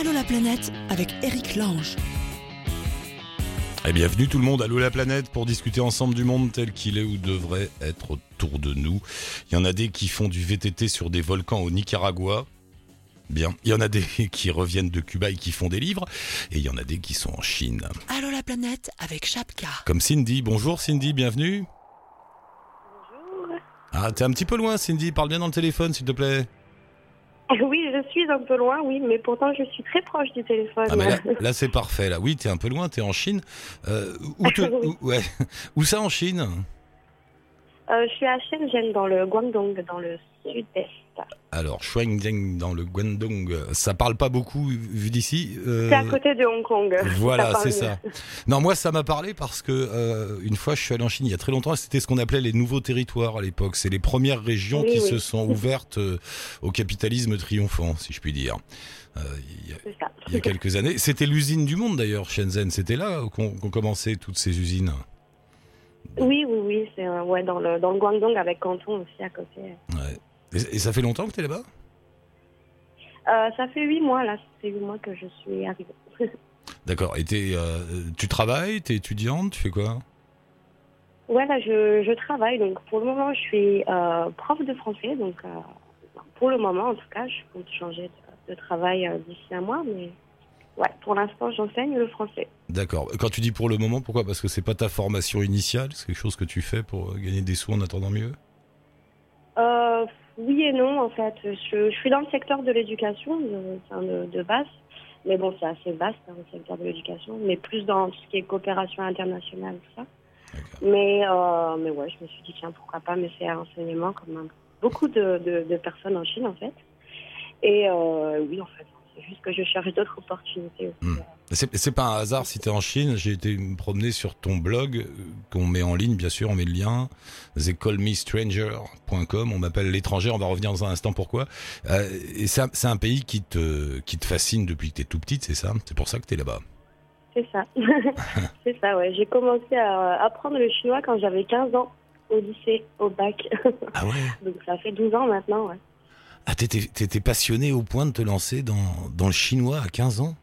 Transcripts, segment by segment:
Allô la planète avec Eric Lange. Et bienvenue tout le monde, allô la planète, pour discuter ensemble du monde tel qu'il est ou devrait être autour de nous. Il y en a des qui font du VTT sur des volcans au Nicaragua. Bien. Il y en a des qui reviennent de Cuba et qui font des livres. Et il y en a des qui sont en Chine. Allô la planète avec Chapka. Comme Cindy. Bonjour Cindy, bienvenue. Bonjour. Ah, t'es un petit peu loin Cindy, parle bien dans le téléphone s'il te plaît. Oui, suis un peu loin, oui, mais pourtant je suis très proche du téléphone. Ah là, là, c'est parfait là. Oui, t'es un peu loin, t'es en Chine. Euh, où, te- Oui. où- ouais. où ça en Chine? Euh, je suis à Shenzhen, dans le Guangdong, dans le sud-est. Alors, Shuangzheng dans le Guangdong, ça parle pas beaucoup vu d'ici. euh, C'est à côté de Hong Kong. Voilà, c'est ça. Non, moi, ça m'a parlé parce que euh, une fois, je suis allé en Chine il y a très longtemps. C'était ce qu'on appelait les nouveaux territoires à l'époque. C'est les premières régions Oui, qui oui. se sont ouvertes au capitalisme triomphant, si je puis dire. Il y a- il y a quelques années. C'était l'usine du monde d'ailleurs, Shenzhen. C'était là qu'on qu'on commençait toutes ces usines. Oui, oui, oui, c'est euh, ouais, dans, le, dans le Guangdong avec Canton aussi à côté. Ouais. Et, et ça fait longtemps que tu es là-bas? Euh, ça fait huit mois, là, ça fait huit mois que je suis arrivée. D'accord. Et t'es, euh, tu travailles? T'es étudiante? Tu fais quoi? Ouais, là, je, je travaille, donc pour le moment, je suis prof de français, donc pour le moment, en tout cas, je compte changer de, de travail d'ici un mois, mais ouais, pour l'instant, j'enseigne le français. D'accord. Quand tu dis pour le moment, pourquoi? Parce que c'est pas ta formation initiale, c'est quelque chose que tu fais pour euh, gagner des sous en attendant mieux? Euh, oui et non, en fait. Je, je suis dans le secteur de l'éducation, de, base. Mais bon, c'est assez vaste, hein, le secteur de l'éducation. Mais plus dans tout ce qui est coopération internationale, tout ça. Mais, euh, mais ouais, je me suis dit, tiens, pourquoi pas mais c'est un enseignement comme beaucoup de, de, de personnes en Chine, en fait. Et euh, oui, en fait, juste que je cherche d'autres opportunités aussi. Hmm. C'est pas un hasard si t'es en Chine. J'ai été me promener sur ton blog, euh, qu'on met en ligne, bien sûr, on met le lien. thecallmestranger.com. On m'appelle l'étranger. On va revenir dans un instant pourquoi? Euh, et c'est un, pays qui te, qui te fascine depuis que t'es tout petite, c'est ça? C'est pour ça que t'es là-bas. C'est ça. c'est ça, ouais. J'ai commencé à apprendre le chinois quand j'avais 15 ans, au lycée, au bac. Ah ouais? Donc ça fait 12 ans maintenant, ouais. Ah, t'étais, passionné au point de te lancer dans, dans le chinois à 15 ans?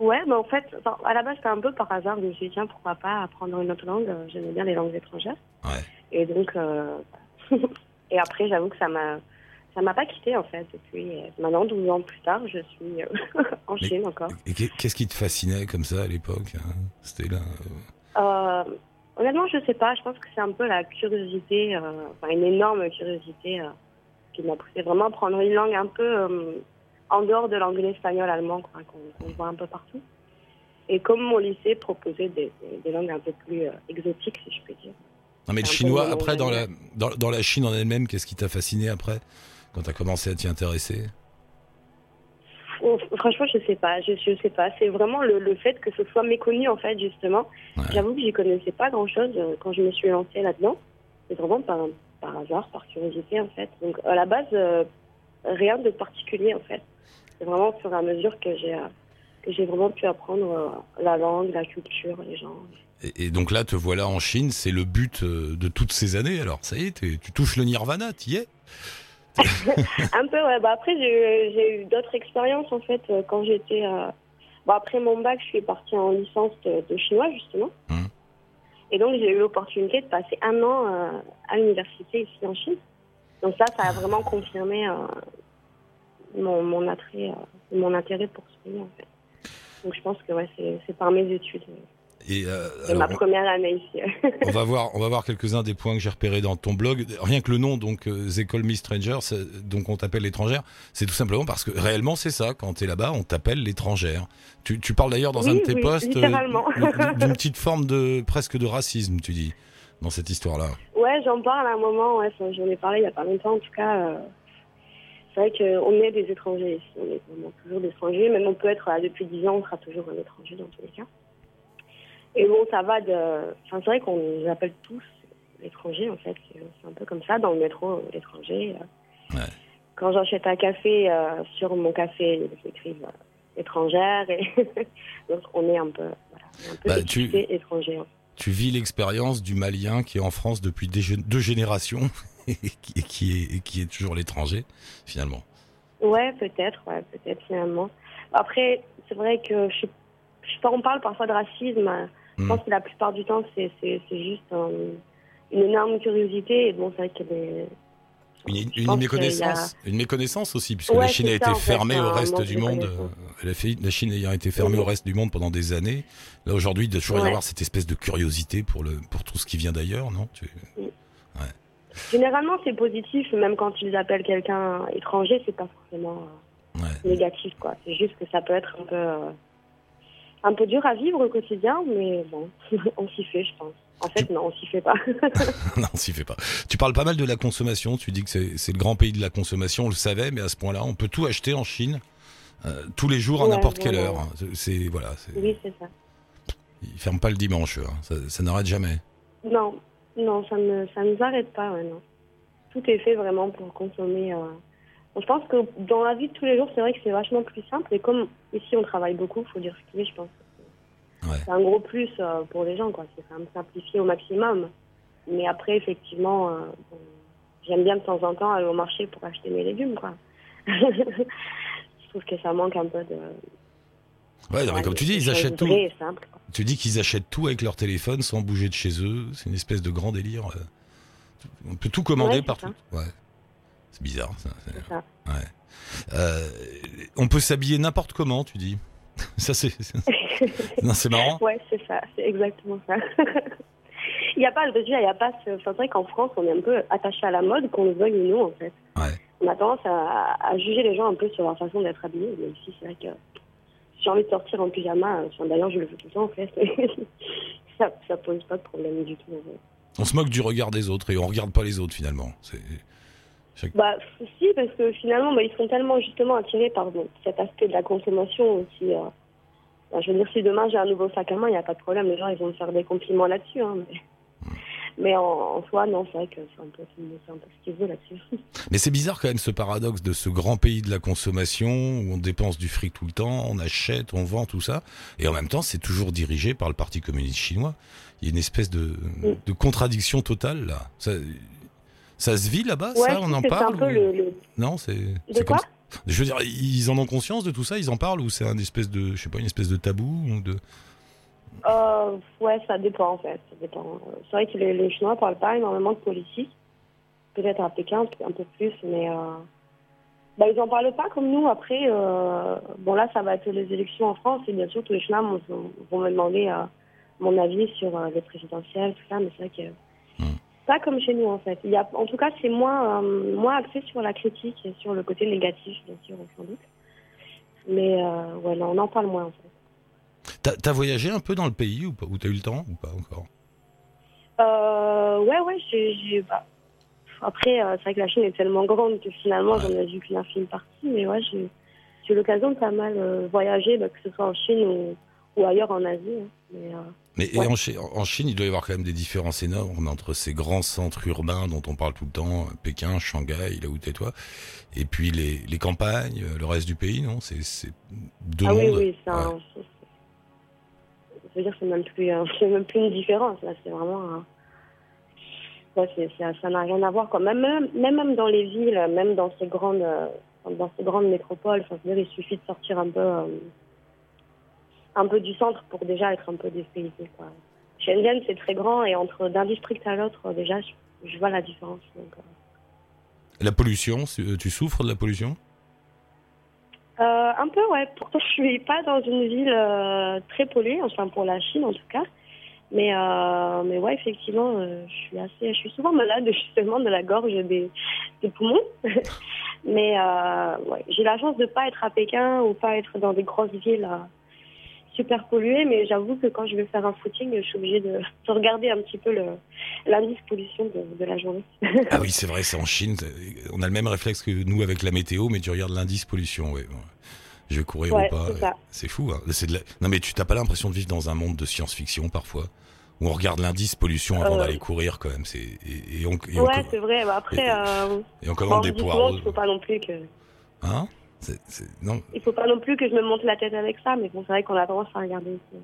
Ouais, mais en fait, enfin, à la base, c'était un peu par hasard. Je me suis dit, tiens, pourquoi pas apprendre une autre langue? J'aimais bien les langues étrangères. Ouais. Et donc, euh, et après, j'avoue que ça m'a, ça m'a pas quitté en fait. Et puis, maintenant, 12 ans plus tard, je suis euh, en Mais- Chine encore. Et qu'est- qu'est-ce qui te fascinait comme ça à l'époque hein? C'était là. euh, honnêtement, je sais pas. Je pense que c'est un peu la curiosité, euh, enfin une énorme curiosité qui m'a poussé vraiment à prendre une langue un peu euh, en dehors de l'anglais, espagnol, allemand, qu'on voit un peu partout. Et comme mon lycée proposait des, langues un peu plus euh, exotiques, si je peux dire. Non mais le chinois, après dans la, langage. dans, dans la Chine en elle-même, qu'est-ce qui t'a fasciné après Quand t'as commencé à t'y intéresser? Oh, franchement, je sais pas. Je, je sais pas. C'est vraiment le, le fait que ce soit méconnu, en fait, justement. Ouais. J'avoue que j'y connaissais pas grand-chose euh, quand je me suis lancée là-dedans. C'est vraiment par, par hasard, par curiosité, en fait. Donc, à la base, euh, rien de particulier, en fait. C'est vraiment au fur et à mesure que j'ai euh, que j'ai vraiment pu apprendre euh, la langue, la culture, les gens. et, et donc là, te voilà en Chine, c'est le but de toutes ces années. Alors ça y est, tu touches le nirvana, t'y es Un peu, ouais. Bah, après, j'ai eu d'autres expériences, en fait, quand j'étais... euh, Bon, après mon bac, je suis partie en licence de, de chinois, justement. Mhm. Et donc, j'ai eu l'opportunité de passer un an euh, à l'université ici en Chine. Donc ça, ça a vraiment confirmé euh, mon, mon, attrait, euh, mon intérêt pour ce pays, en fait. Donc je pense que ouais, c'est par mes études. Et euh, alors, ma première année ici. on va voir, on va voir quelques-uns des points que j'ai repérés dans ton blog. Rien que le nom, donc euh, The Call Me Stranger, c'est- donc on t'appelle l'étrangère, c'est tout simplement parce que réellement c'est ça. Quand t'es là-bas, on t'appelle l'étrangère. Tu, tu parles d'ailleurs dans un de tes oui, posts euh, d'une- petite forme de presque de racisme, tu dis, dans cette histoire-là. Ouais, j'en parle à un moment, ouais, j'en ai parlé il n'y a pas longtemps en tout cas. euh, c'est vrai qu'on est des étrangers ici, on est vraiment toujours des étrangers, même on peut être là depuis 10 ans, on sera toujours un étranger dans tous les cas. Et bon, ça va de. Enfin, c'est vrai qu'on nous appelle tous l'étranger en fait, c'est un peu comme ça dans le métro, l'étranger. euh. Ouais. Quand j'achète un café, euh, sur mon café, ils écrivent euh, étrangère, et donc on est un peu, voilà, un peu Bah, tu- étranger. hein. Tu vis l'expérience du Malien qui est en France depuis des deux générations et qui, est, qui est toujours l'étranger, finalement. Ouais, peut-être, ouais, peut-être finalement. Après, c'est vrai que je, je sais pas, on parle parfois de racisme. Je Hmm. pense que la plupart du temps, c'est juste un- une énorme curiosité. Et bon, c'est vrai qu'il y a des. Une, y a- méconnaissance, une méconnaissance aussi, puisque Ouais, la Chine a été ça, fermée au reste du de monde. La, Chine ayant été fermée au reste du monde pendant des années. Là aujourd'hui, il doit toujours y Ouais. avoir cette espèce de curiosité pour le pour tout ce qui vient d'ailleurs, non? Tu- Généralement, c'est positif, même quand ils appellent quelqu'un étranger, c'est pas forcément euh, négatif, quoi. C'est juste que ça peut être un peu, euh, un peu dur à vivre au quotidien, mais bon, on s'y fait, je pense. En fait, non, on s'y fait pas. non, on s'y fait pas. Tu parles pas mal de la consommation. Tu dis que c'est le grand pays de la consommation. On le savait, mais à ce point-là, on peut tout acheter en Chine euh, tous les jours à Ouais, n'importe quelle heure. C'est- voilà. oui, c'est ça. Ils ferment pas le dimanche. hein. Ça, ça n'arrête jamais. Non, non, ça ne ça nous arrête pas, non. Tout est fait vraiment pour consommer. euh. Je pense que dans la vie de tous les jours, c'est vrai que c'est vachement plus simple. Et comme ici, on travaille beaucoup, faut dire ce qu'il est, je pense. Ouais. C'est un gros plus euh, pour les gens, quoi. C'est quand même simplifié au maximum. Mais après, effectivement, euh, bon, j'aime bien de temps en temps aller au marché pour acheter mes légumes, quoi. je trouve que ça manque un peu de. Ouais, non, mais comme tu dis, ils achètent tout. Tu dis qu'ils achètent tout avec leur téléphone sans bouger de chez eux. C'est une espèce de grand délire. euh. On peut tout commander Ouais, partout. Ouais. C'est bizarre. Ça. c'est- C'est ça. Ouais. Euh, on peut s'habiller n'importe comment, tu dis. Ça c'est. non, c'est marrant. Ouais, c'est ça, c'est exactement ça. il n'y a pas, dire, il y a pas ce. Enfin, c'est vrai qu'en France, on est un peu attaché à la mode, qu'on le veuille ou non, en fait. Ouais. On a tendance à, à juger les gens un peu sur leur façon d'être habillés, même si c'est vrai que j'ai envie de sortir en pyjama, enfin, d'ailleurs, je le fais tout le temps, en fait. ça, ça pose pas de problème du tout. en fait. On se moque du regard des autres et on regarde pas les autres finalement. C'est. Bah, si, parce que finalement, bah, ils sont tellement justement attirés par cet aspect de la consommation aussi. euh, bah, je veux dire, si demain j'ai un nouveau sac à main, il n'y a pas de problème, les gens ils vont me faire des compliments là-dessus. Hein, mais mais en, en soi, non, c'est vrai que c'est un peu, un peu ce qu'ils veulent là-dessus. Mais c'est bizarre quand même ce paradoxe de ce grand pays de la consommation où on dépense du fric tout le temps, on achète, on vend tout ça, et en même temps c'est toujours dirigé par le Parti communiste chinois. Il y a une espèce de, de contradiction totale là. Ça, ça se vit là-bas, Ouais, ça on en parle un peu ou- le, le- Non, c'est. De c'est quoi comme. Je veux dire, ils en ont conscience de tout ça, ils en parlent ou c'est un espèce de, je sais pas, une espèce de tabou ou de. Euh, ouais, ça dépend en fait. C'est vrai que les, les Chinois parlent pas énormément de politique. Peut-être à Pékin un peu plus, mais euh, bah, ils en parlent pas comme nous. Après, euh, bon là, ça va être les élections en France et bien sûr tous les Chinois vont, vont me demander mon avis sur les présidentielles, tout ça. Mais c'est vrai que. Pas comme chez nous en fait. Il y a, en tout cas, c'est moins euh, moins axé sur la critique et sur le côté négatif, bien sûr, sans doute. Mais euh, ouais, là, on en parle moins en fait. T'as t'as voyagé un peu dans le pays ou pas Ou t'as eu le temps ou pas encore? Euh, ouais, ouais, j'ai. j'ai- bah, Après, euh, c'est vrai que la Chine est tellement grande que finalement, j'en ai vu qu'une infime partie. Mais ouais, j'ai j'ai eu l'occasion de pas mal euh, voyager, bah, que ce soit en Chine ou, ou ailleurs en Asie. hein. Mais, Mais et en, Chi- en Chine, il doit y avoir quand même des différences énormes entre ces grands centres urbains dont on parle tout le temps, Pékin, Shanghai, là où t'es toi, et puis les, les campagnes, le reste du pays, non? C'est deux ah oui, mondes. oui, un- Ouais. Je veux dire, c'est même, plus, euh, c'est même plus une différence. Là, c'est vraiment. euh, ouais, ça n'a rien à voir. Quoi. Même, même, dans les villes, même dans ces grandes, dans ces grandes métropoles, enfin, je veux dire, il suffit de sortir un peu. euh, un peu du centre pour déjà être un peu dépaysé. Quoi. Shenzhen, c'est très grand et entre d'un district à l'autre, euh, déjà, je, je vois la différence. Donc, euh. La pollution, c'est- tu souffres de la pollution? Euh, un peu, ouais. Pourtant, je suis pas dans une ville euh, très polluée, enfin pour la Chine en tout cas. Mais, euh, mais ouais, effectivement, euh, je suis assez, je suis souvent malade justement de la gorge et des, des poumons. mais euh, ouais, j'ai la chance de pas être à Pékin ou pas être dans des grosses villes euh, super polluées. Mais j'avoue que quand je vais faire un footing, je suis obligée de, de regarder un petit peu l'indice pollution de, de la journée. Ah oui, c'est vrai, c'est en Chine. On a le même réflexe que nous avec la météo, mais tu regardes l'indice pollution. Ouais. Je vais courir Ouais, ou pas. c'est fou. Hein. De la- Non, mais tu t'as pas l'impression de vivre dans un monde de science-fiction parfois? Où on regarde l'indice pollution avant Euh, d'aller courir quand même. C'est et, et on, et on ouais, c'est vrai. Bah, après, et- euh, et on commande je des dis souvent poireaux. qu'il faut pas non plus que Hein? C'est- Non. il faut pas non plus que je me monte la tête avec ça, mais bon, c'est vrai qu'on a tendance à regarder aussi.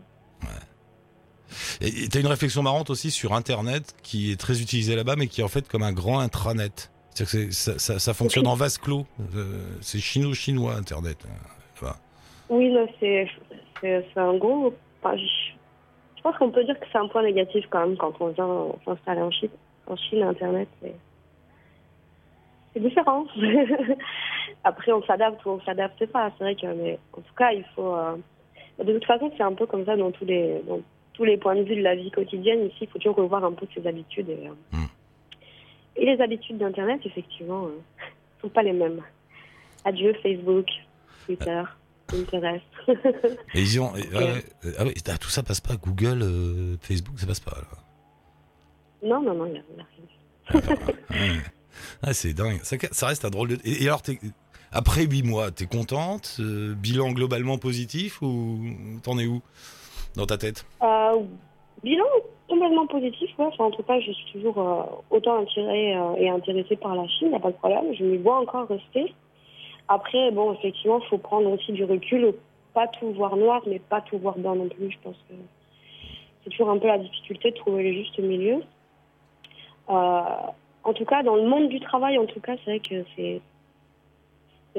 Et tu as une réflexion marrante aussi sur Internet qui est très utilisée là-bas, mais qui est en fait comme un grand intranet. C'est-à-dire que ça, ça, ça fonctionne en vase clos. Euh, c'est chino-chinois Internet. Tu vois. Oui, c'est un gros. enfin, je, je pense qu'on peut dire que c'est un point négatif quand même quand on vient s'installer en Chine. En Chine, Internet, c'est c'est différent. Après, on s'adapte ou on s'adapte pas. C'est vrai que, mais en tout cas, il faut. euh, De toute façon, c'est un peu comme ça dans tous les dans tous les points de vue de la vie quotidienne. Ici, il faut toujours revoir un peu ses habitudes. Et, euh, Mm. et les habitudes d'Internet, effectivement, euh, sont pas les mêmes. Adieu Facebook, Twitter, Pinterest. Et ils ont. et- ouais, ouais, ah ah, tout ça passe pas. Google, euh, Facebook, ça passe pas. non, non, non, il n'y a, rien. Ah, c'est dingue. Ça, reste un drôle de. Et, alors, après huit mois, t'es contente Euh, Bilan globalement positif ou t'en es où dans ta tête? Euh, bilan complètement positif, ouais. Enfin, en tout cas, je suis toujours euh, autant attirée et intéressée par la Chine, il a pas de problème. Je m'y vois encore rester. Après, bon, effectivement, il faut prendre aussi du recul, pas tout voir noir, mais pas tout voir blanc non plus. Je pense que c'est toujours un peu la difficulté de trouver le juste milieu. En tout cas, dans le monde du travail, en tout cas, c'est vrai que c'est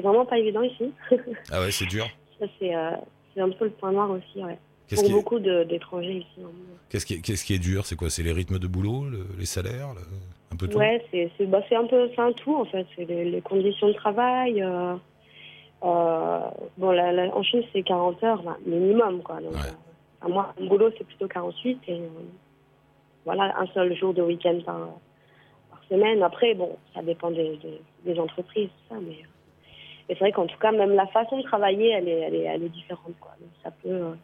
vraiment pas évident ici. Ah ouais, c'est dur. Ça, c'est euh, c'est un peu le point noir aussi, ouais. Pour est, beaucoup d'étrangers ici. hein. qu'est-ce qui est- qu'est-ce qui est dur? C'est quoi? C'est les rythmes de boulot, le- les salaires, le- un peu tout? Ouais, c'est bah, un peu un tout en fait. C'est les, les conditions de travail. euh, euh, bon, la, la- en Chine c'est 40 heures bah, minimum quoi. Donc, Ouais. euh, enfin, moi, mon boulot c'est plutôt 48 et voilà un seul jour de week-end par semaine. Après bon, ça dépend des, des, des entreprises tout ça, mais euh, mais c'est vrai qu'en tout cas même la façon de travailler elle est elle est, elle est différente quoi. Donc, ça peut euh,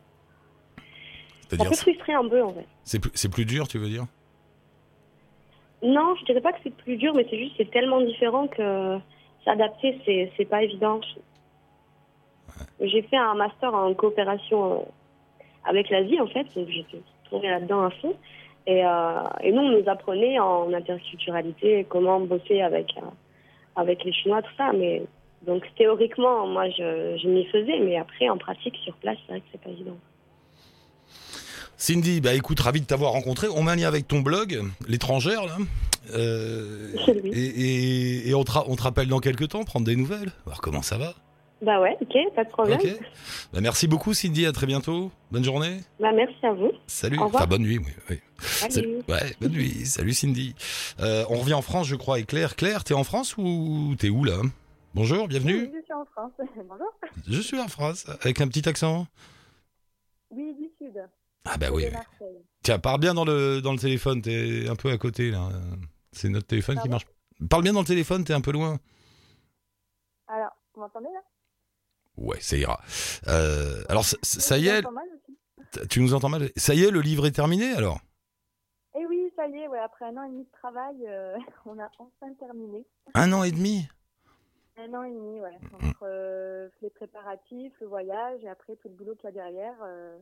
ça peut frustrer un peu en fait. c'est plus, c'est plus dur, tu veux dire? Non, je dirais pas que c'est plus dur, mais c'est juste c'est tellement différent que s'adapter c'est c'est pas évident. J'ai fait un master en coopération euh, avec l'Asie en fait, donc j'étais tournée là-dedans à fond. Et, euh, et nous, on nous apprenait en interculturalité comment bosser avec euh, avec les Chinois, tout ça. Mais donc théoriquement, moi, je, je m'y faisais, mais après, en pratique, sur place, c'est vrai que c'est pas évident. Cindy, bah écoute, ravi de t'avoir rencontré. On un lien avec ton blog, l'étrangère, là. Euh, et et, et on, te, on te rappelle dans quelques temps, prendre des nouvelles, voir comment ça va. Bah ouais, ok, pas de problème. Ok. Bah, merci beaucoup, Cindy. À très bientôt. Bonne journée. Bah merci à vous. Salut. Au. Enfin, bonne nuit. Oui, oui. Salut. Salut. Ouais, bonne nuit. Salut, Cindy. Euh, on revient en France, je crois, et Claire. Claire, t'es en France ou t'es où là? Bonjour, bienvenue. Oui, je suis en France. Bonjour. Je suis en France, avec un petit accent. Oui, du Sud. Ah bah oui. Tiens, parle bien dans le, dans le téléphone, t'es un peu à côté là. C'est notre téléphone qui marche. Parle bien dans le téléphone, t'es un peu loin. Alors, vous m'entendez là? Ouais, ça ira. Euh, alors, ça, ça y est, entends mal aussi? t- tu nous entends mal? Ça y est, le livre est terminé alors? Eh oui, ça y est, ouais, après un an et demi de travail, euh, on a enfin terminé. Un an et demi? Un an et demi, ouais. Mm. Entre euh, les préparatifs, le voyage et après tout le boulot qu'il y a derrière. euh,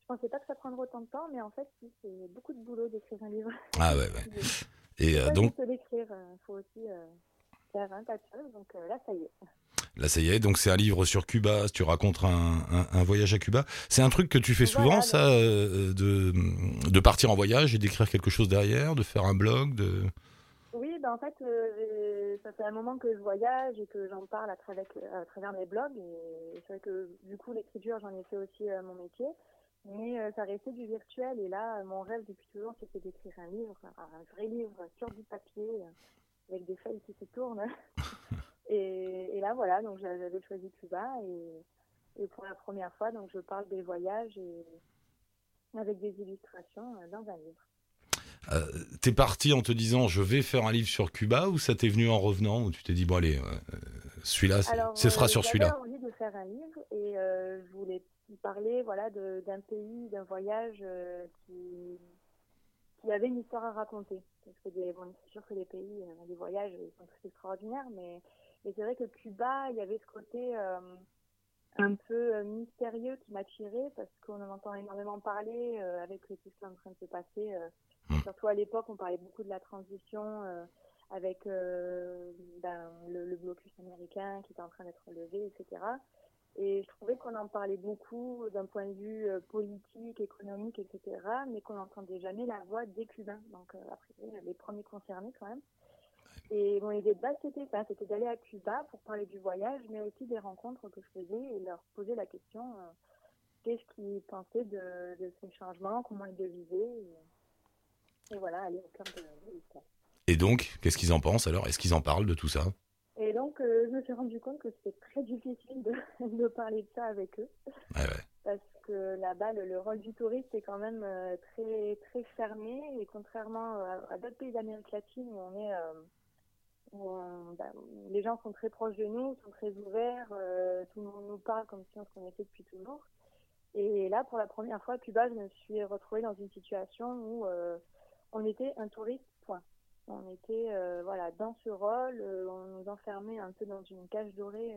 je pensais pas que ça prendrait autant de temps, mais en fait, si, c'est beaucoup de boulot d'écrire un livre. Ah ouais, ouais. Et donc, juste l'écrire, il faut aussi faire un tas de choses. Donc là, ça y est. là, ça y est, donc c'est un livre sur Cuba, tu racontes un, un- un voyage à Cuba. C'est un truc que tu fais souvent, Voilà, ça, euh, de, de partir en voyage et d'écrire quelque chose derrière, de faire un blog, de... Oui, ben en fait, euh, ça fait un moment que je voyage et que j'en parle à travers, à travers mes blogs. Et c'est vrai que du coup, l'écriture, j'en ai fait aussi euh, mon métier. Mais euh, ça restait du virtuel. Et là, mon rêve depuis toujours, c'était d'écrire un livre, un vrai livre sur du papier, avec des feuilles qui se tournent. et, et là, voilà, donc j'a- j'avais choisi Cuba. Et, et pour la première fois, donc je parle des voyages et avec des illustrations euh, dans un livre. Euh, t'es parti en te disant je vais faire un livre sur Cuba ou ça t'est venu en revenant ou tu t'es dit bon allez, euh, celui-là, ce sera euh, sur j'avais celui-là envie de faire un livre et euh, je voulais parler voilà, d'un pays, d'un voyage qui, qui avait une histoire à raconter. Parce que des, bon, c'est sûr que les pays, les voyages, ils sont tous extraordinaires, mais, mais c'est vrai que Cuba, il y avait ce côté euh, un peu euh, mystérieux qui m'attirait parce qu'on en entend énormément parler euh, avec tout ce qui est en train de se passer. euh, Mm. Surtout à l'époque, on parlait beaucoup de la transition. avec ben, le, le blocus américain qui était en train d'être levé, etc. Et je trouvais qu'on en parlait beaucoup d'un point de vue politique, économique, etc., mais qu'on n'entendait jamais la voix des Cubains. Donc, euh, après, les premiers concernés quand même. Et mon idée de base, c'était ça, c'était d'aller à Cuba pour parler du voyage, mais aussi des rencontres que je faisais et leur poser la question euh, qu'est-ce qu'ils pensaient de, de, ces changements, comment ils le vivaient. Et, voilà, aller au cœur de, l'histoire. Et donc, qu'est-ce qu'ils en pensent alors? Est-ce qu'ils en parlent de tout ça? Et donc, euh, je me suis rendu compte que c'était très difficile de, de, parler de ça avec eux. Ouais, ouais. Parce que là-bas, le, rôle du touriste est quand même euh, très, très fermé. Et contrairement à, à d'autres pays d'Amérique latine où on est où bah, les gens sont très proches de nous, sont très ouverts, euh, tout le monde nous parle comme si on se connaissait depuis toujours. Et là, pour la première fois à Cuba, je me suis retrouvée dans une situation où euh, on était un touriste, point. On était euh, voilà dans ce rôle, on nous enfermait un peu dans une cage dorée,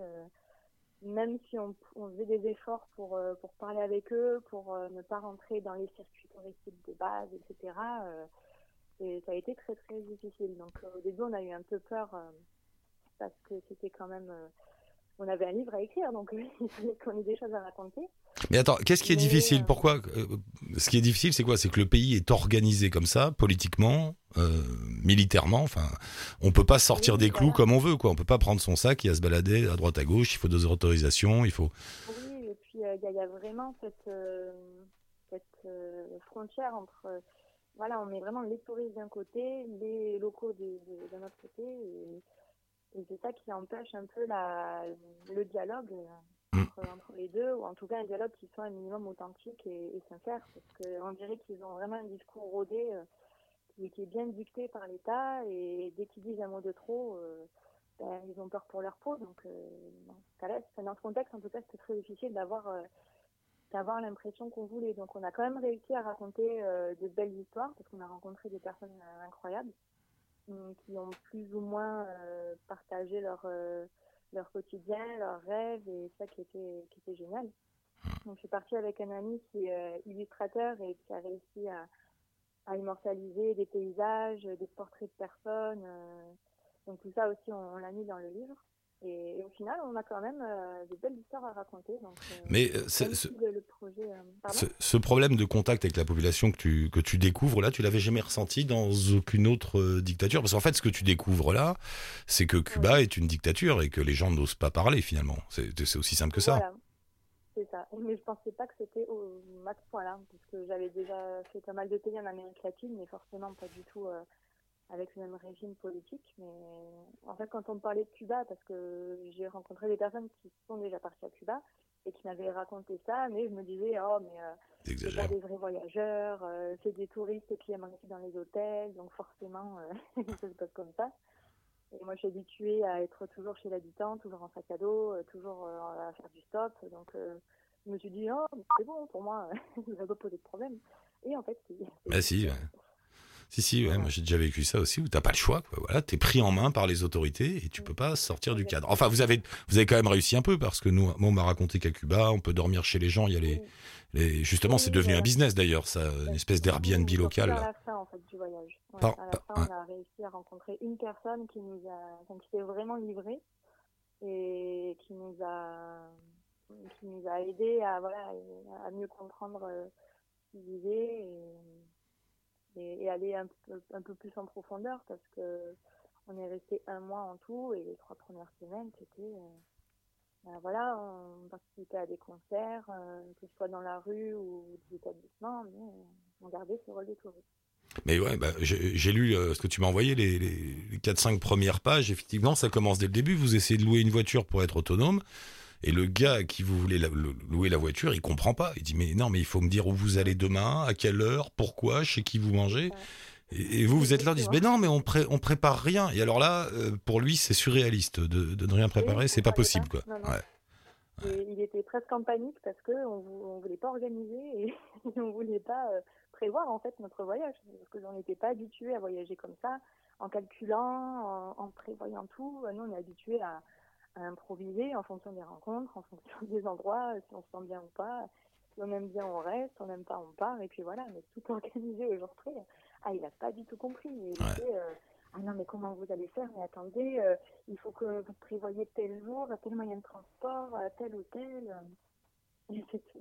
même si on, on, faisait des efforts pour, pour parler avec eux, pour ne pas rentrer dans les circuits touristiques de base, etc et ça a été très très difficile. Donc euh, au début, on a eu un peu peur euh, parce que c'était quand même. Euh, on avait un livre à écrire, donc il fallait qu'on ait des choses à raconter. Mais attends, qu'est-ce qui est difficile? Pourquoi Ce qui est difficile, c'est quoi? C'est que le pays est organisé comme ça, politiquement, militairement. Enfin, on peut pas sortir des clous comme on veut, quoi. On peut pas prendre son sac et à se balader à droite à gauche. Il faut des autorisations, il faut. Oui, et puis il y, a vraiment cette, cette frontière entre voilà, on met vraiment les touristes d'un côté, les locaux d'un autre côté, et, c'est ça qui empêche un peu la, le dialogue mm. entre, les deux, ou en tout cas un dialogue qui soit un minimum authentique et, sincère, parce qu'on dirait qu'ils ont vraiment un discours rodé euh, qui, est bien dicté par l'État, et dès qu'ils disent un mot de trop, euh, ben, ils ont peur pour leur peau. Donc, euh, dans ce contexte, en tout cas, c'était très difficile d'avoir d'avoir l'impression qu'on voulait. Donc on a quand même réussi à raconter euh, de belles histoires parce qu'on a rencontré des personnes euh, incroyables qui ont plus ou moins euh, partagé leur leur quotidien, leurs rêves et ça qui était qui était génial. Donc je suis partie avec un ami qui est illustrateur et qui a réussi à immortaliser des paysages, des portraits de personnes. donc tout ça aussi on l'a mis dans le livre. Et, au final, on a quand même euh, des belles histoires à raconter. Donc, euh, Mais euh, ce, ce, problème de contact avec la population que tu, que tu découvres là, tu l'avais jamais ressenti dans aucune autre dictature? Parce qu'en fait, ce que tu découvres là, c'est que Cuba est une dictature et que les gens n'osent pas parler finalement. C'est aussi simple que ça. Voilà. C'est ça. Mais je pensais pas que c'était au max point là, parce que j'avais déjà fait pas mal de pays en Amérique latine, mais forcément pas du tout avec le même régime politique. Mais en fait, quand on me parlait de Cuba, parce que j'ai rencontré des personnes qui sont déjà parties à Cuba et qui m'avaient raconté ça, mais je me disais, oh, mais euh, c'est pas des vrais voyageurs, euh, c'est des touristes qui aiment rester dans les hôtels, donc forcément, euh, ça se passe comme ça. Et moi, je suis habituée à être toujours chez l'habitant, toujours en sac à dos, toujours à faire du stop. Donc, je me suis dit, oh, c'est bon, pour moi, ça va pas poser de problème. Et en fait, c'est. Bah si, si, si, ouais, moi j'ai déjà vécu ça aussi, où t'as pas le choix, quoi. Voilà, t'es pris en main par les autorités et tu peux pas sortir du cadre. Enfin, vous avez, vous avez quand même réussi un peu parce que nous, moi, on m'a raconté qu'à Cuba, on peut dormir chez les gens. Il y a les, les justement, c'est devenu un business d'ailleurs, ça, une espèce d'Airbnb local. À la fin, en fait, du voyage. à la fin, on a réussi à rencontrer une personne qui nous a, qui s'est vraiment livrée et qui nous a, qui nous a aidé à, voilà, à mieux comprendre euh, ce qu'il disait et et, aller un peu, un peu plus en profondeur parce que on est resté un mois en tout et les trois premières semaines c'était euh, ben voilà on participait à des concerts euh, que ce soit dans la rue ou des établissements mais on gardait ce rôle de touriste mais ouais, bah, j'ai lu euh, ce que tu m'as envoyé, les, les 4-5 premières pages. Effectivement, ça commence dès le début. Vous essayez de louer une voiture pour être autonome. Et le gars à qui vous voulez louer la voiture, il comprend pas. Il dit mais non, mais il faut me dire où vous allez demain, à quelle heure, pourquoi, chez qui vous mangez. Et, vous, vous êtes là, dites mais non, mais on, pré on prépare rien. Et alors là, euh, pour lui, c'est surréaliste de, de, ne rien préparer, c'est pas possible quoi. il était presque en panique parce que on, voulait pas organiser et on voulait pas euh, prévoir en fait notre voyage parce que on n'était pas habitué à voyager comme ça en calculant, en, en prévoyant tout. Nous, on est habitué à à improviser en fonction des rencontres, en fonction des endroits, si on se sent bien ou pas. Si on aime bien, on reste, si on n'aime pas, on part, et puis voilà, mais tout organisé au jour près. Ah, il n'a pas du tout compris. Il euh, ah non, mais comment vous allez faire? Mais attendez, euh, il faut que vous prévoyez tel jour, tel moyen de transport, tel hôtel. Et c'était,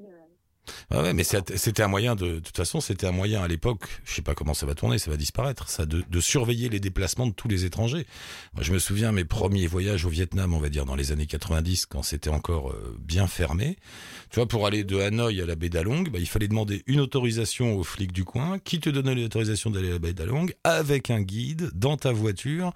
Ouais, ouais, mais c'était un moyen de, de toute façon, c'était un moyen à l'époque. Je sais pas comment ça va tourner, ça va disparaître. Ça, de, de surveiller les déplacements de tous les étrangers. Moi, je me souviens mes premiers voyages au Vietnam, on va dire dans les années 90, quand c'était encore euh, bien fermé. Tu vois, pour aller de Hanoï à la baie d'Along, bah, il fallait demander une autorisation aux flics du coin, qui te donnait l'autorisation d'aller à la baie d'Along, avec un guide dans ta voiture,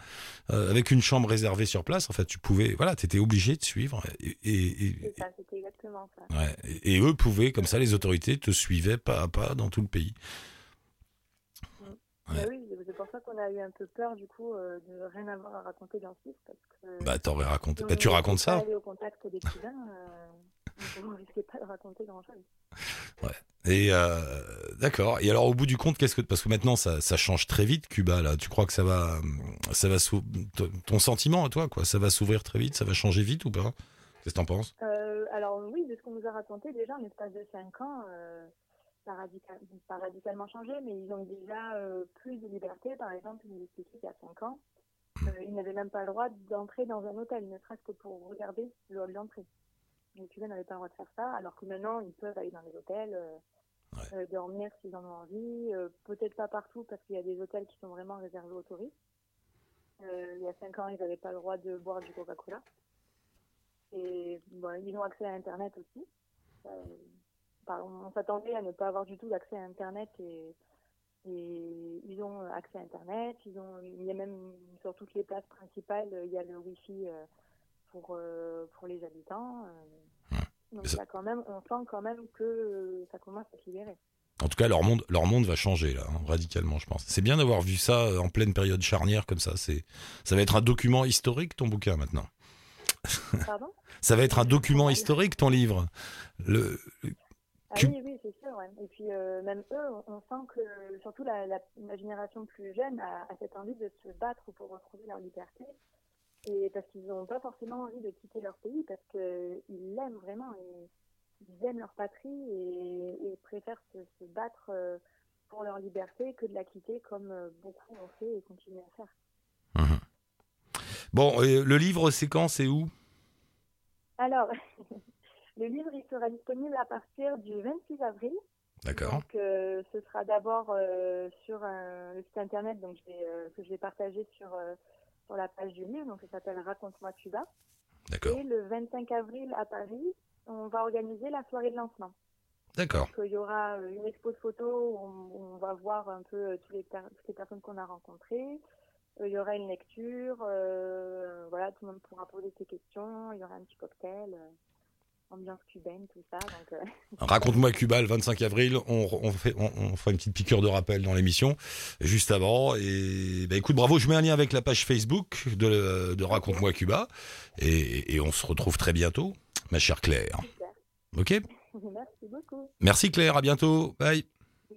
euh, avec une chambre réservée sur place. En fait, tu pouvais, voilà, t'étais obligé de suivre. Et, et- et- C'est ça, c'était exactement ça. Ouais, et, et eux pouvaient, comme ça, les autorités te suivaient pas à pas dans tout le pays. Bah oui, c'est pour ça qu'on a eu un peu peur du coup euh, de rien avoir à raconter dans ce livre parce que Bah, t'aurais raconté. si Bah, tu racontes ça Aller au contact des d'écrivains, euh, on ne risquait pas de raconter grand chose. Et euh, d'accord. Et alors, au bout du compte, qu'est-ce que parce que maintenant ça, ça change très vite, Cuba là. Tu crois que ça va, ça va ton- sentiment à toi, quoi, ça va s'ouvrir très vite, ça va changer vite ou pas? Qu'est-ce que t'en penses? Euh, de ce qu'on nous a raconté déjà en espace de 5 ans, euh, ça a radical- pas radicalement changé, mais ils ont déjà euh, plus de liberté. Par exemple, ils nous expliquaient qu'il y a 5 ans, euh, ils n'avaient même pas le droit d'entrer dans un hôtel, ne serait-ce que pour regarder le hall d'entrée. Les Cubains n'avaient pas le droit de faire ça, alors que maintenant, ils peuvent aller dans les hôtels, euh, euh, dormir s'ils en ont envie. Peut-être pas partout, parce qu'il y a des hôtels qui sont vraiment réservés aux touristes. Il y a 5 ans, ils n'avaient pas le droit de boire du Coca-Cola. Et bon, ils ont accès à Internet aussi. Euh, on s'attendait à ne pas avoir du tout d'accès à Internet et, et ils ont accès à Internet. Ils ont, il y a même sur toutes les places principales, il y a le Wi-Fi euh, pour, euh, pour les habitants. euh. Donc ça- quand même, on sent quand même que ça commence à se libérer. En tout cas, leur monde, leur monde va changer là, hein, radicalement, je pense. C'est bien d'avoir vu ça en pleine période charnière comme ça. C'est, ça va être un document historique ton bouquin maintenant. Pardon Ça va être un document historique ton livre. Le, Ah oui, oui, c'est sûr. Ouais. Et puis euh, même eux, on sent que surtout la, la, la génération plus jeune a, a cette envie de se battre pour retrouver leur liberté. Et parce qu'ils n'ont pas forcément envie de quitter leur pays, parce qu'ils l'aiment vraiment. Et, ils aiment leur patrie et, et préfèrent se, se battre euh, pour leur liberté que de la quitter comme euh, beaucoup ont fait et continuent à faire. Bon, le livre, c'est quand, c'est où? Alors, le livre, il sera disponible à partir du 26 avril. D'accord. Donc, euh, ce sera d'abord euh, sur un, le site internet donc euh, que je vais partager sur, sur la page du livre. Donc, ça s'appelle Raconte-moi Cuba. D'accord. Et le 25 avril à Paris, on va organiser la soirée de lancement. D'accord. Il y aura une expo de photos où on, où on va voir un peu tous les per- toutes les personnes qu'on a rencontrées. Euh, Il y aura une lecture. euh, voilà, tout le monde pourra poser ses questions. Il y aura un petit cocktail. euh, ambiance cubaine, tout ça. Euh, Raconte-moi Cuba le 25 avril. On, on fait, on, on fera une petite piqûre de rappel dans l'émission juste avant. Et bah, écoute, bravo. Je mets un lien avec la page Facebook de, de Raconte-moi Cuba. Et, et on se retrouve très bientôt, ma chère Claire. super. Ok? Merci beaucoup. Merci Claire. À bientôt. Bye.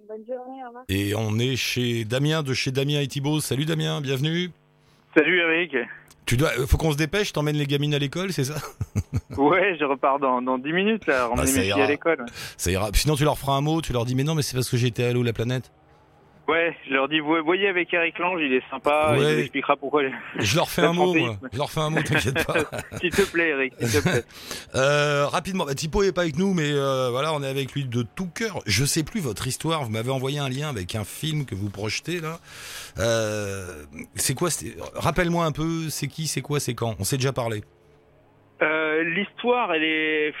Bonne journée. Au revoir. Et on est chez Damien de chez Damien et Thibault. Salut Damien, bienvenue. Salut Eric. Tu dois, euh, faut qu'on se dépêche. T'emmènes les gamines à l'école, c'est ça Ouais, je repars dans, dans 10 minutes là, Ah, ça mes filles ira. à l'école. Ça ira. Sinon, tu leur feras un mot. Tu leur dis mais non, mais c'est parce que j'étais à l'eau la planète. Ouais, je leur dis, vous voyez avec Eric Lange, il est sympa, il vous expliquera pourquoi. Je leur fais un mot. moi. Je leur fais un mot. T'inquiète pas. S'il te plaît Eric, s'il te plaît. Euh, rapidement, bah, Thibaut est pas avec nous, mais euh, voilà, on est avec lui de tout cœur. Je sais plus votre histoire. Vous m'avez envoyé un lien avec un film que vous projetez là. Euh, c'est quoi Rappelle-moi un peu. C'est qui C'est quoi C'est quand? On s'est déjà parlé. L'histoire, elle est,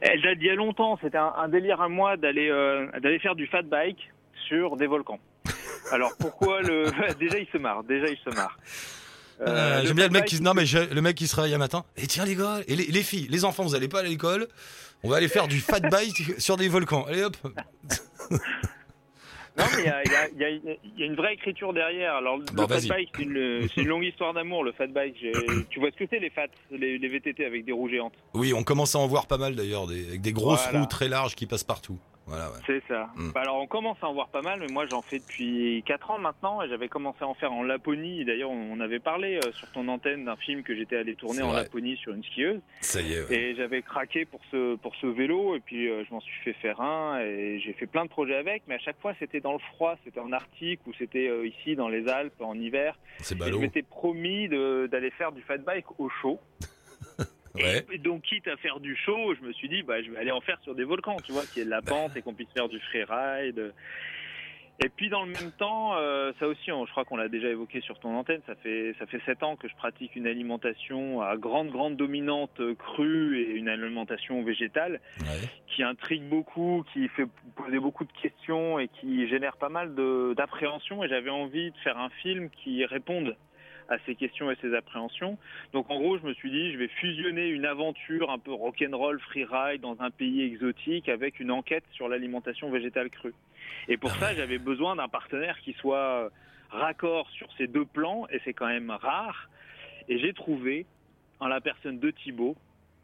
elle date d'il y a longtemps. C'était un, un délire à moi d'aller d'aller faire du fat bike sur des volcans. Alors pourquoi le Déjà il se marre. Déjà il se marre. Euh, Euh, J'aime bien le fat mec qui se- non mais le mec qui se réveille un matin. Et tiens les gars, et les, les filles, les enfants, vous allez pas à l'école On va aller faire du fat bike sur des volcans. Allez hop. Non, mais il y a, y, y, y une vraie écriture derrière. Alors, le fat bike, c'est une, longue histoire d'amour, le fat bike. Tu vois ce que c'est, les fats, les, les VTT avec des roues géantes? Oui, on commence à en voir pas mal d'ailleurs, avec des grosses Voilà. roues très larges qui passent partout. Voilà. Ouais. C'est ça. Mm. Bah, alors, on commence à en voir pas mal, mais moi, j'en fais depuis 4 ans maintenant. Et j'avais commencé à en faire en Laponie. D'ailleurs, on avait parlé euh, sur ton antenne d'un film que j'étais allé tourner en vrai. Laponie sur une skieuse. Ça y est. ouais. Et j'avais craqué pour ce, pour ce vélo. Et puis, euh, je m'en suis fait faire un. Et j'ai fait plein de projets avec. Mais à chaque fois, c'était dans le froid. C'était en Arctique ou c'était euh, ici dans les Alpes en hiver. C'est Et je ballot. m'étais promis d'aller faire du fat bike au chaud. Ouais. Et donc, quitte à faire du show, je me suis dit, bah, je vais aller en faire sur des volcans, tu vois, qu'il y ait de la pente et qu'on puisse faire du freeride. Et puis dans le même temps, euh, ça aussi, on- je crois qu'on l'a déjà évoqué sur ton antenne, ça fait ça fait sept ans que je pratique une alimentation à grande grande dominante crue et une alimentation végétale Ouais. qui intrigue beaucoup, qui fait poser beaucoup de questions et qui génère pas mal d'appréhension. Et j'avais envie de faire un film qui réponde à ces questions et ces appréhensions. Donc en gros, je me suis dit, je vais fusionner une aventure un peu rock'n'roll, freeride dans un pays exotique avec une enquête sur l'alimentation végétale crue. Et pour ça, j'avais besoin d'un partenaire qui soit raccord sur ces deux plans, et c'est quand même rare. Et j'ai trouvé, en la personne de Thibaut,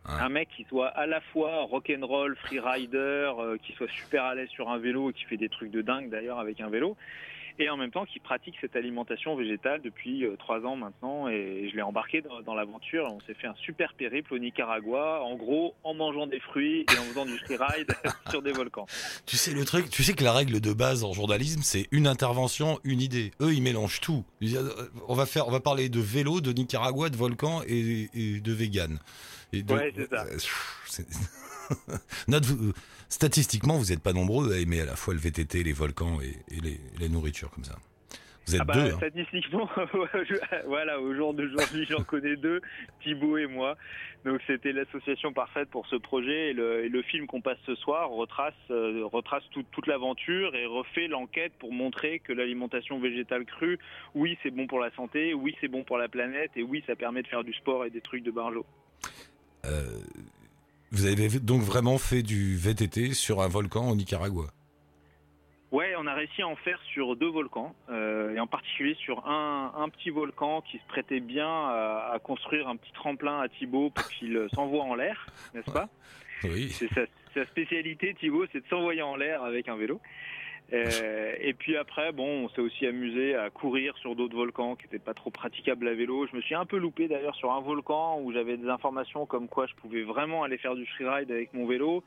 un mec qui soit à la fois rock'n'roll, freerider, euh, qui soit super à l'aise sur un vélo et qui fait des trucs de dingue d'ailleurs avec un vélo, et en même temps qui pratique cette alimentation végétale depuis euh, trois ans maintenant. Et je l'ai embarqué dans, dans l'aventure. On s'est fait un super périple au Nicaragua, en gros en mangeant des fruits et en faisant du freeride sur des volcans. Tu sais le truc, tu sais que la règle de base en journalisme, c'est une intervention, une idée. Eux, ils mélangent tout. Euh, On va faire, on va parler de vélo, de Nicaragua, de volcan et, et de vegan. Et de- Ouais, c'est ça. euh, vous- statistiquement, vous n'êtes pas nombreux à aimer à la fois le VTT, les volcans et, et les, les nourritures comme ça. Vous êtes Ah bah, deux. hein. Statistiquement, voilà, au jour d'aujourd'hui, j'en connais deux, Thibaut et moi. Donc c'était l'association parfaite pour ce projet. Et le, et le film qu'on passe ce soir retrace, euh, retrace tout- toute l'aventure et refait l'enquête pour montrer que l'alimentation végétale crue, oui, c'est bon pour la santé, oui, c'est bon pour la planète, et oui, ça permet de faire du sport et des trucs de barjo. Euh, vous avez donc vraiment fait du VTT sur un volcan au Nicaragua? Ouais, on a réussi à en faire sur deux volcans, euh, et en particulier sur un, un petit volcan qui se prêtait bien à, à construire un petit tremplin à Thibaut pour qu'il s'envoie en l'air, n'est-ce pas? Oui. C'est sa, sa spécialité, Thibaut, c'est de s'envoyer en l'air avec un vélo. Euh, et puis après, bon, on s'est aussi amusé à courir sur d'autres volcans qui n'étaient pas trop praticables à vélo. Je me suis un peu loupé d'ailleurs sur un volcan où j'avais des informations comme quoi je pouvais vraiment aller faire du freeride avec mon vélo.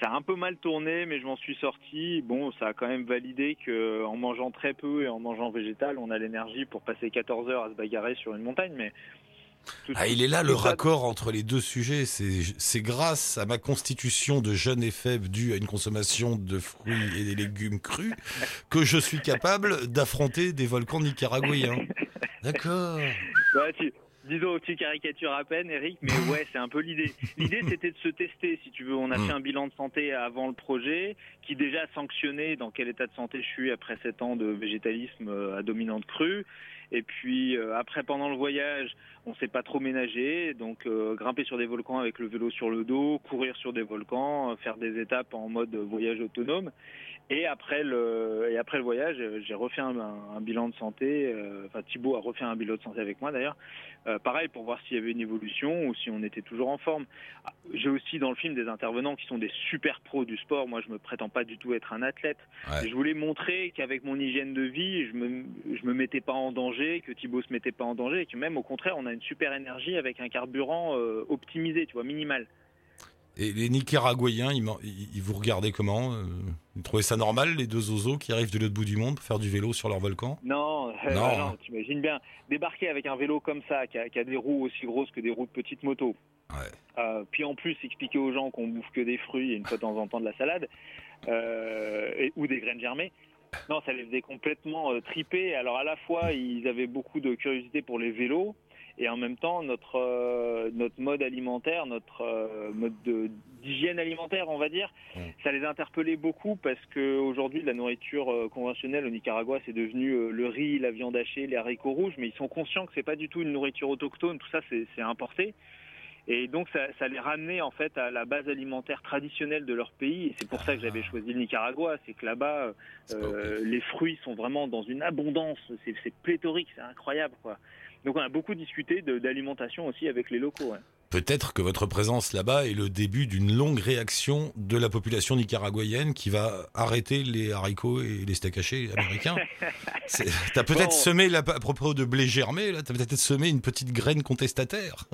Ça a un peu mal tourné, mais je m'en suis sorti. Bon, ça a quand même validé que en mangeant très peu et en mangeant végétal, on a l'énergie pour passer 14 heures à se bagarrer sur une montagne. Mais Ah, il est là le raccord entre les deux sujets. C'est grâce à ma constitution de jeune et faible due à une consommation de fruits et des légumes crus que je suis capable d'affronter des volcans nicaraguayens. D'accord. Tu, disons, tu caricatures à peine, Eric, mais ouais, c'est un peu l'idée. L'idée, c'était de se tester, si tu veux. On a Mm. fait un bilan de santé avant le projet, qui déjà sanctionnait dans quel état de santé je suis après 7 ans de végétalisme euh, à dominante crue. Et puis euh, après, pendant le voyage, on s'est pas trop ménagé, donc euh, grimper sur des volcans avec le vélo sur le dos, courir sur des volcans, euh, faire des étapes en mode voyage autonome. Et après le et après le voyage, euh, j'ai refait un, un- un bilan de santé. euh, Enfin, Thibaut a refait un bilan de santé avec moi d'ailleurs. Euh, pareil pour voir s'il y avait une évolution ou si on était toujours en forme. Ah, J'ai aussi dans le film des intervenants qui sont des super pros du sport. Moi, je me prétends pas du tout être un athlète. Ouais. Je voulais montrer qu'avec mon hygiène de vie, je me je me mettais pas en danger, que Thibaut se mettait pas en danger, et que même au contraire, on a une super énergie avec un carburant euh, optimisé, tu vois, minimal. Et les Nicaraguayens, ils, vous regardaient comment euh, Ils trouvaient ça normal, les deux oiseaux qui arrivent de l'autre bout du monde pour faire du vélo sur leur volcan? Non, euh, Non. non, t'imagines bien débarquer avec un vélo comme ça, qui a, qui a des roues aussi grosses que des roues de petite moto. Ouais. Euh, puis en plus expliquer aux gens qu'on bouffe que des fruits et une fois de temps en temps de la salade euh, et- ou des graines germées. Non, ça les faisait complètement triper. Alors à la fois, ils avaient beaucoup de curiosité pour les vélos et en même temps notre euh, notre mode alimentaire, notre euh, mode de- d'hygiène alimentaire, on va dire, ça les interpellait beaucoup parce que aujourd'hui la nourriture euh, conventionnelle au Nicaragua c'est devenu le riz, la viande hachée, les haricots rouges, mais ils sont conscients que c'est pas du tout une nourriture autochtone, tout ça c'est importé. Et donc ça, ça les ramenait en fait à la base alimentaire traditionnelle de leur pays. Et c'est pour ça que j'avais choisi le Nicaragua, c'est que là-bas euh, les fruits sont vraiment dans une abondance, c'est c'est pléthorique, c'est incroyable quoi. Donc on a beaucoup discuté d'alimentation aussi avec les locaux. ouais. Peut-être que votre présence là-bas est le début d'une longue réaction de la population nicaraguayenne qui va arrêter les haricots et les steaks hachés américains. T'as peut-être Bon. semé, là, à propos de blé germé, t'as peut-être semé une petite graine contestataire.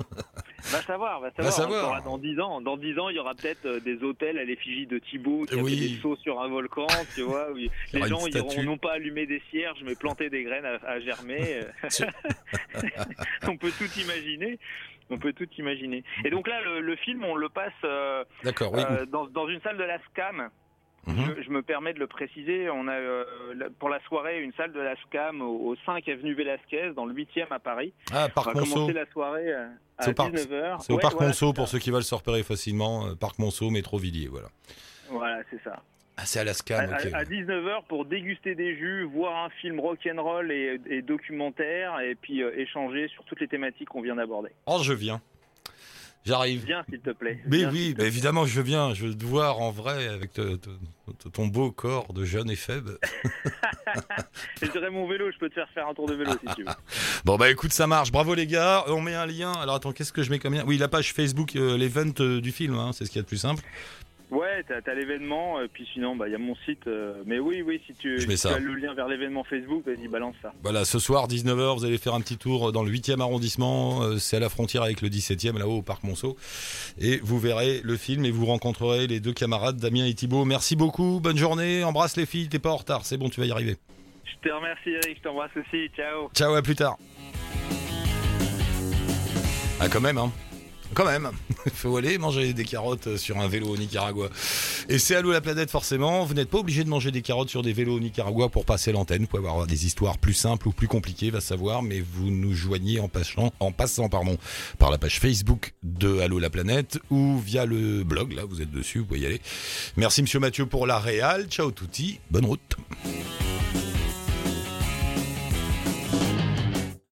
Va savoir, va savoir. Va savoir. Saura dans 10 ans. Dans 10 ans, il y aura peut-être euh, des hôtels à l'effigie de Thibaut qui a Oui. fait des sauts sur un volcan, tu vois. où les gens statue. non pas allumé des cierges, mais planté des graines à, à germer. On peut tout imaginer. On peut tout imaginer. Et donc là, le, le film, on le passe euh, oui. euh, dans, dans une salle de la SCAM. Mhm. Je, je me permets de le préciser. On a euh, pour la soirée une salle de la SCAM au, au 5 avenue Velasquez, dans le 8e à Paris. Ah, On Parc va Monceau. commencer la soirée euh, à au parc- 19h. C'est au Parc voilà, Monceau pour ceux qui veulent se repérer facilement. euh, Parc Monceau, métro Villiers, voilà. Voilà, c'est ça. Ah, c'est à la À, SCAM, ok. à 19h pour déguster des jus, voir un film rock'n'roll et, et documentaire, et puis euh, échanger sur toutes les thématiques qu'on vient d'aborder. Oh, je viens. J'arrive. Viens, s'il te plaît. Mais Viens, oui, évidemment, je viens. Je veux te voir en vrai avec te- te- te- ton beau corps de jeune et faible. J'aurai mon vélo, je peux te faire faire un tour de vélo si tu veux. Bon, bah écoute, ça marche. Bravo les gars. On met un lien. Alors attends, qu'est-ce que je mets comme lien? Oui, la page Facebook, euh, l'event euh, du film, hein, c'est ce qu'il y a de plus simple. Ouais, t'as as, l'événement, et puis sinon, bah, il y a mon site. euh, mais oui, oui, si tu, Je mets si ça. tu as le lien vers l'événement Facebook, vas-y, balance ça. Voilà, ce soir, 19h, vous allez faire un petit tour dans le 8e arrondissement. euh, C'est à la frontière avec le 17e, là-haut, au Parc Monceau. Et vous verrez le film et vous rencontrerez les deux camarades, Damien et Thibaut. Merci beaucoup. Bonne journée. Embrasse les filles. T'es pas en retard. C'est bon, tu vas y arriver. Je te remercie, Eric, je t'embrasse aussi. Ciao. Ciao, à plus tard. Ah, quand même, hein. Quand même. Il faut aller manger des carottes sur un vélo au Nicaragua. Et c'est Allô la planète, forcément. Vous n'êtes pas obligé de manger des carottes sur des vélos au Nicaragua pour passer l'antenne. Vous pouvez avoir des histoires plus simples ou plus compliquées, va savoir. Mais vous nous joignez en passant, en passant par la page Facebook de Allô la planète ou via le blog. Là, vous êtes dessus, vous pouvez y aller. Merci, monsieur Mathieu, pour la réal. Ciao, touti. Bonne route.